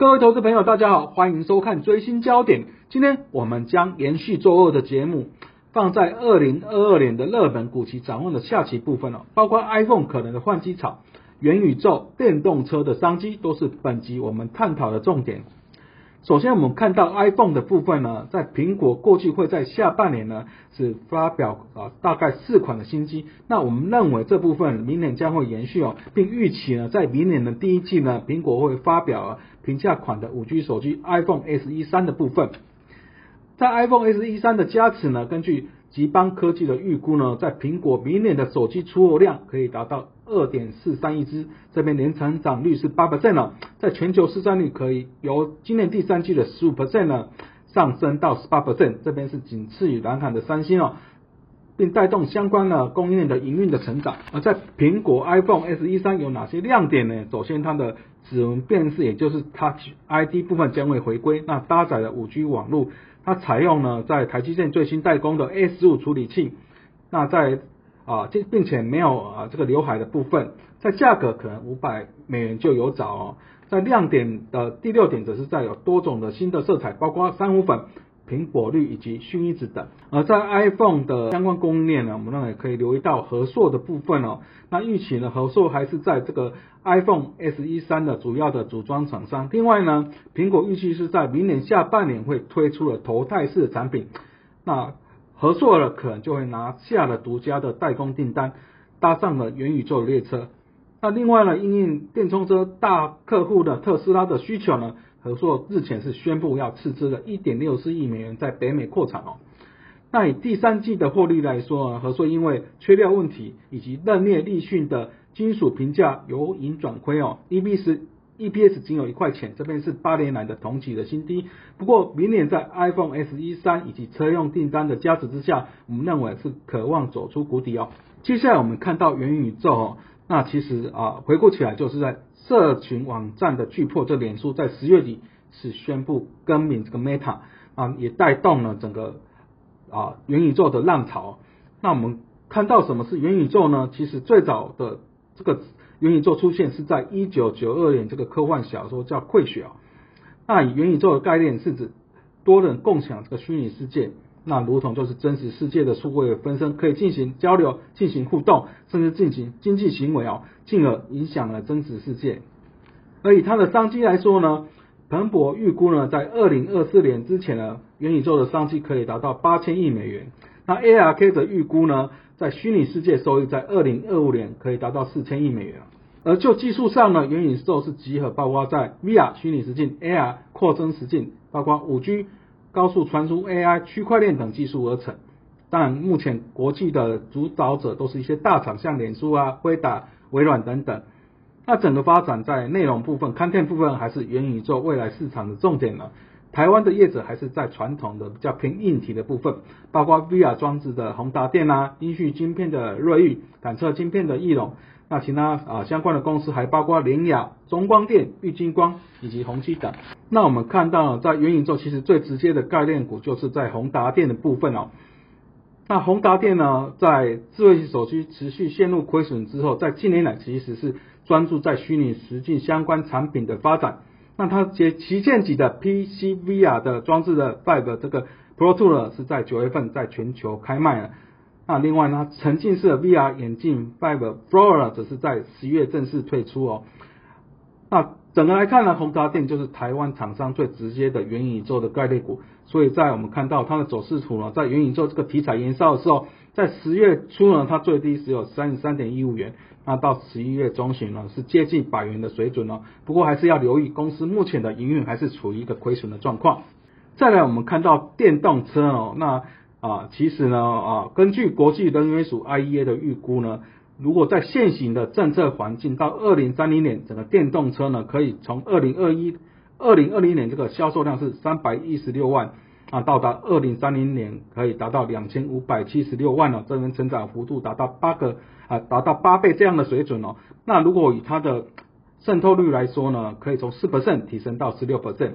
各位投资朋友，大家好，欢迎收看追星焦点。今天我们将延续周二的节目，放在二零二二年的热门股期展望的下期部分了，包括 iPhone 可能的换机潮、元宇宙、电动车的商机，都是本集我们探讨的重点。首先，我们看到 iPhone 的部分呢，在苹果过去会在下半年呢是发表啊大概四款的新机，那我们认为这部分明年将会延续哦，并预期呢在明年的第一季呢，苹果会发表平价款的五 G 手机 iPhone SE 三的部分，在 iPhone SE 三的加持呢，根据吉邦科技的预估呢，在苹果明年的手机出货量可以达到二点四三亿只，这边年成长率是八 percent 了，在全球市占率可以由今年第三季的十五 percent 呢上升到十八 percent，这边是仅次于南韩的三星哦，并带动相关的供应链的营运的成长。而在苹果 iPhone SE 三有哪些亮点呢？首先它的指纹辨识，也就是 Touch ID 部分将会回归，那搭载了五 G 网络。它采用呢，在台积电最新代工的 A 十五处理器，那在啊，这并且没有啊这个刘海的部分，在价格可能五百美元就有找哦。在亮点的第六点则是在有多种的新的色彩，包括珊瑚粉。苹果绿以及薰衣子等，而在 iPhone 的相关供应链呢，我们呢也可以留意到和硕的部分哦。那预期呢，和硕还是在这个 iPhone SE 三的主要的组装厂商。另外呢，苹果预期是在明年下半年会推出了头戴式的产品，那和硕了可能就会拿下了独家的代工订单，搭上了元宇宙列车。那另外呢，因应电动车大客户的特斯拉的需求呢。和硕日前是宣布要斥资了1.64亿美元在北美扩产哦。那以第三季的获利来说啊，和硕因为缺料问题以及任列立讯的金属评价由盈转亏哦，E B S EPS 仅有一块钱，这边是八年来的同期的新低。不过明年在 iPhone SE 三以及车用订单的加持之下，我们认为是渴望走出谷底哦。接下来我们看到元宇宙哦，那其实啊回顾起来就是在。社群网站的巨破，这脸书在十月底是宣布更名这个 Meta 啊，也带动了整个啊元宇宙的浪潮。那我们看到什么是元宇宙呢？其实最早的这个元宇宙出现是在一九九二年，这个科幻小说叫《溃血》啊。那元宇宙的概念是指多人共享这个虚拟世界。那如同就是真实世界的数位分身，可以进行交流、进行互动，甚至进行经济行为哦，进而影响了真实世界。而以它的商机来说呢，彭博预估呢，在二零二四年之前呢，元宇宙的商机可以达到八千亿美元。那 ARK 的预估呢，在虚拟世界收益在二零二五年可以达到四千亿美元。而就技术上呢，元宇宙是集合包括在 VR 虚拟实境、AR 扩增实境，包括五 G。高速传输、AI、区块链等技术而成。但，目前国际的主导者都是一些大厂，像脸书啊、辉达、微软等等。那整个发展在内容部分、Content 部分，还是元宇宙未来市场的重点呢？台湾的业者还是在传统的比较偏硬体的部分，包括 VR 装置的宏达电啊、音讯晶片的瑞昱、感测晶片的翼龙。那其他啊相关的公司还包括联雅、中光电、玉晶光以及宏基等。那我们看到在元宇宙其实最直接的概念股就是在宏达电的部分哦。那宏达电呢，在智慧型手机持续陷入亏损之后，在近年来其实是专注在虚拟实境相关产品的发展。那它旗旗舰级的 PCVR 的装置的 Five 这个 Pro Two 呢，是在九月份在全球开卖了。那另外呢，沉浸式的 VR 眼镜 Vive Flora 则是在十月正式推出哦。那整个来看呢，宏达电就是台湾厂商最直接的元宇宙的概念股，所以在我们看到它的走势图呢，在元宇宙这个题材延烧的时候，在十月初呢，它最低只有三十三点一五元，那到十一月中旬呢，是接近百元的水准哦。不过还是要留意，公司目前的营运还是处于一个亏损的状况。再来，我们看到电动车哦，那啊，其实呢啊，根据国际能源署 IEA 的预估呢。如果在现行的政策环境，到二零三零年，整个电动车呢，可以从二零二一、二零二零年这个销售量是三百一十六万啊，到达二零三零年可以达到两千五百七十六万了，这边成长幅度达到八个啊，达到八倍这样的水准哦。那如果以它的渗透率来说呢，可以从四 percent 提升到十六 percent。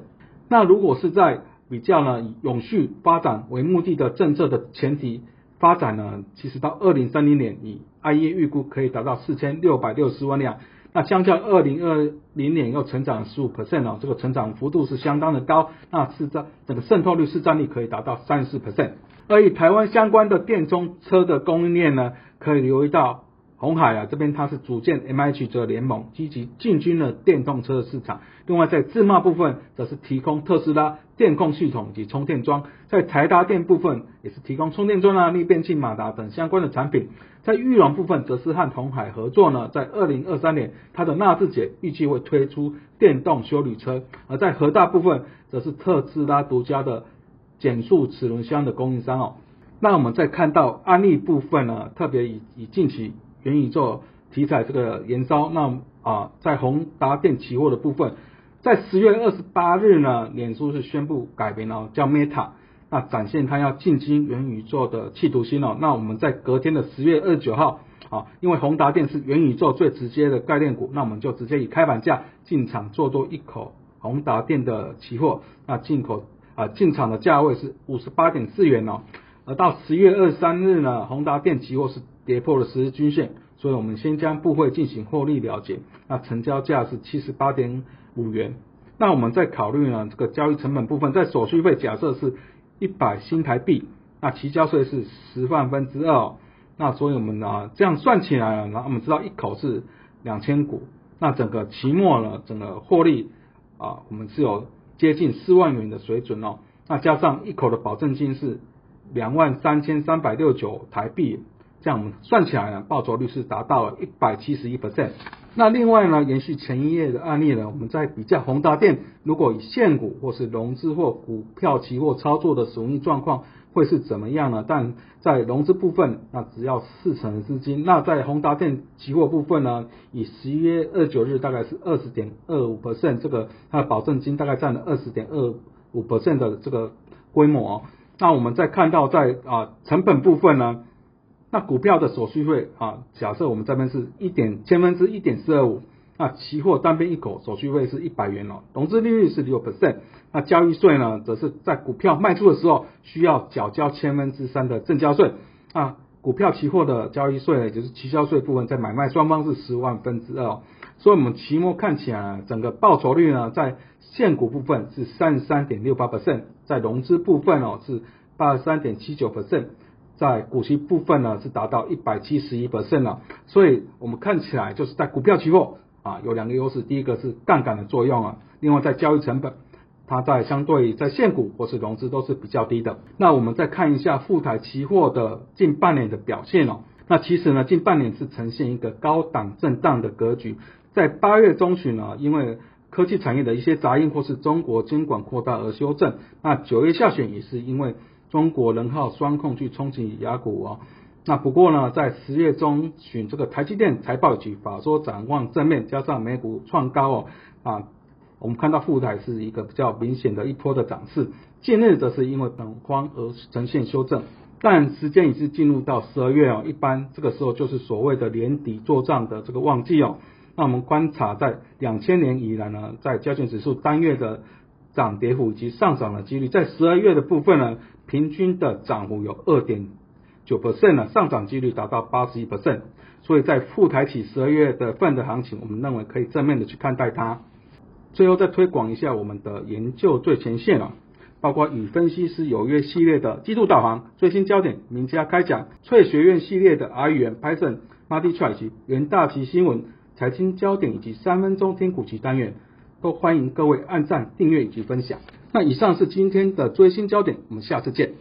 那如果是在比较呢以永续发展为目的的政策的前提。发展呢，其实到二零三零年，以 IE 预估可以达到四千六百六十万辆。那相较二零二零年又成长十五 percent 哦，这个成长幅度是相当的高，那市占整个渗透率市占率可以达到三十四 percent。而以台湾相关的电动车的供应链呢，可以留意到。红海啊，这边它是组建 M H 这联盟，积极进军了电动车的市场。另外在自贸部分，则是提供特斯拉电控系统及充电桩。在台达电部分，也是提供充电桩啊、逆变器马达等相关的产品。在裕隆部分，则是和红海合作呢，在二零二三年，它的纳智捷预计会推出电动修理车。而在和大部分，则是特斯拉独家的减速齿轮箱的供应商哦。那我们再看到安利部分呢，特别以以近期。元宇宙题材这个燃烧，那啊，在宏达电期货的部分，在十月二十八日呢，脸书是宣布改名了，叫 Meta，那展现它要进军元宇宙的企图心哦。那我们在隔天的十月二十九号，啊，因为宏达电是元宇宙最直接的概念股，那我们就直接以开盘价进场做多一口宏达电的期货，那进口啊进场的价位是五十八点四元哦。而到十月二十三日呢，宏达电期货是。跌破了十日均线，所以我们先将部位进行获利了结。那成交价是七十八点五元。那我们再考虑呢，这个交易成本部分，在手续费假设是一百新台币，那期交税是十万分之二。那所以我们呢，这样算起来，然后我们知道一口是两千股，那整个期末呢，整个获利啊，我们是有接近四万元的水准哦。那加上一口的保证金是两万三千三百六九台币。这样我们算起来呢，报酬率是达到了一百七十一 percent。那另外呢，延续前一页的案例呢，我们在比较宏达电，如果以现股或是融资或股票期货操作的使用状况会是怎么样呢？但在融资部分，那只要四成的资金。那在宏达电期货部分呢，以十一月二九日大概是二十点二五 percent，这个它的保证金大概占了二十点二五 percent 的这个规模。那我们再看到在啊成本部分呢？那股票的手续费啊，假设我们这边是一点千分之一点四二五，那期货单边一口手续费是一百元哦，融资利率是六 percent，那交易税呢，则是在股票卖出的时候需要缴交千分之三的正交税，啊，股票期货的交易税呢，就是期交税部分，在买卖双方是十万分之二，所以我们期末看起来整个报酬率呢，在现股部分是三十三点六八 percent，在融资部分哦是八十三点七九 percent。在股息部分呢是达到一百七十一 percent 了，所以我们看起来就是在股票期货啊有两个优势，第一个是杠杆的作用啊，另外在交易成本，它在相对在现股或是融资都是比较低的。那我们再看一下富台期货的近半年的表现哦，那其实呢近半年是呈现一个高档震荡的格局，在八月中旬呢，因为科技产业的一些杂音或是中国监管扩大而修正，那九月下旬也是因为。中国人号双控去冲击雅股啊，那不过呢，在十月中旬这个台积电财报及法说展望正面，加上美股创高哦啊，我们看到富台是一个比较明显的一波的涨势。近日则是因为本荒而呈现修正，但时间已是进入到十二月哦，一般这个时候就是所谓的年底做账的这个旺季哦。那我们观察在两千年以来呢，在交卷指数单月的涨跌幅以及上涨的几率，在十二月的部分呢。平均的涨幅有二点九 percent 呢，上涨几率达到八十一 percent，所以在富台起十二月的份的行情，我们认为可以正面的去看待它。最后再推广一下我们的研究最前线了，包括与分析师有约系列的季度导航、最新焦点、名家开讲、翠学院系列的 R 语言、Python、m u l t i t r a 以及元大旗新闻、财经焦点以及三分钟听股期单元，都欢迎各位按赞、订阅以及分享。那以上是今天的最新焦点，我们下次见。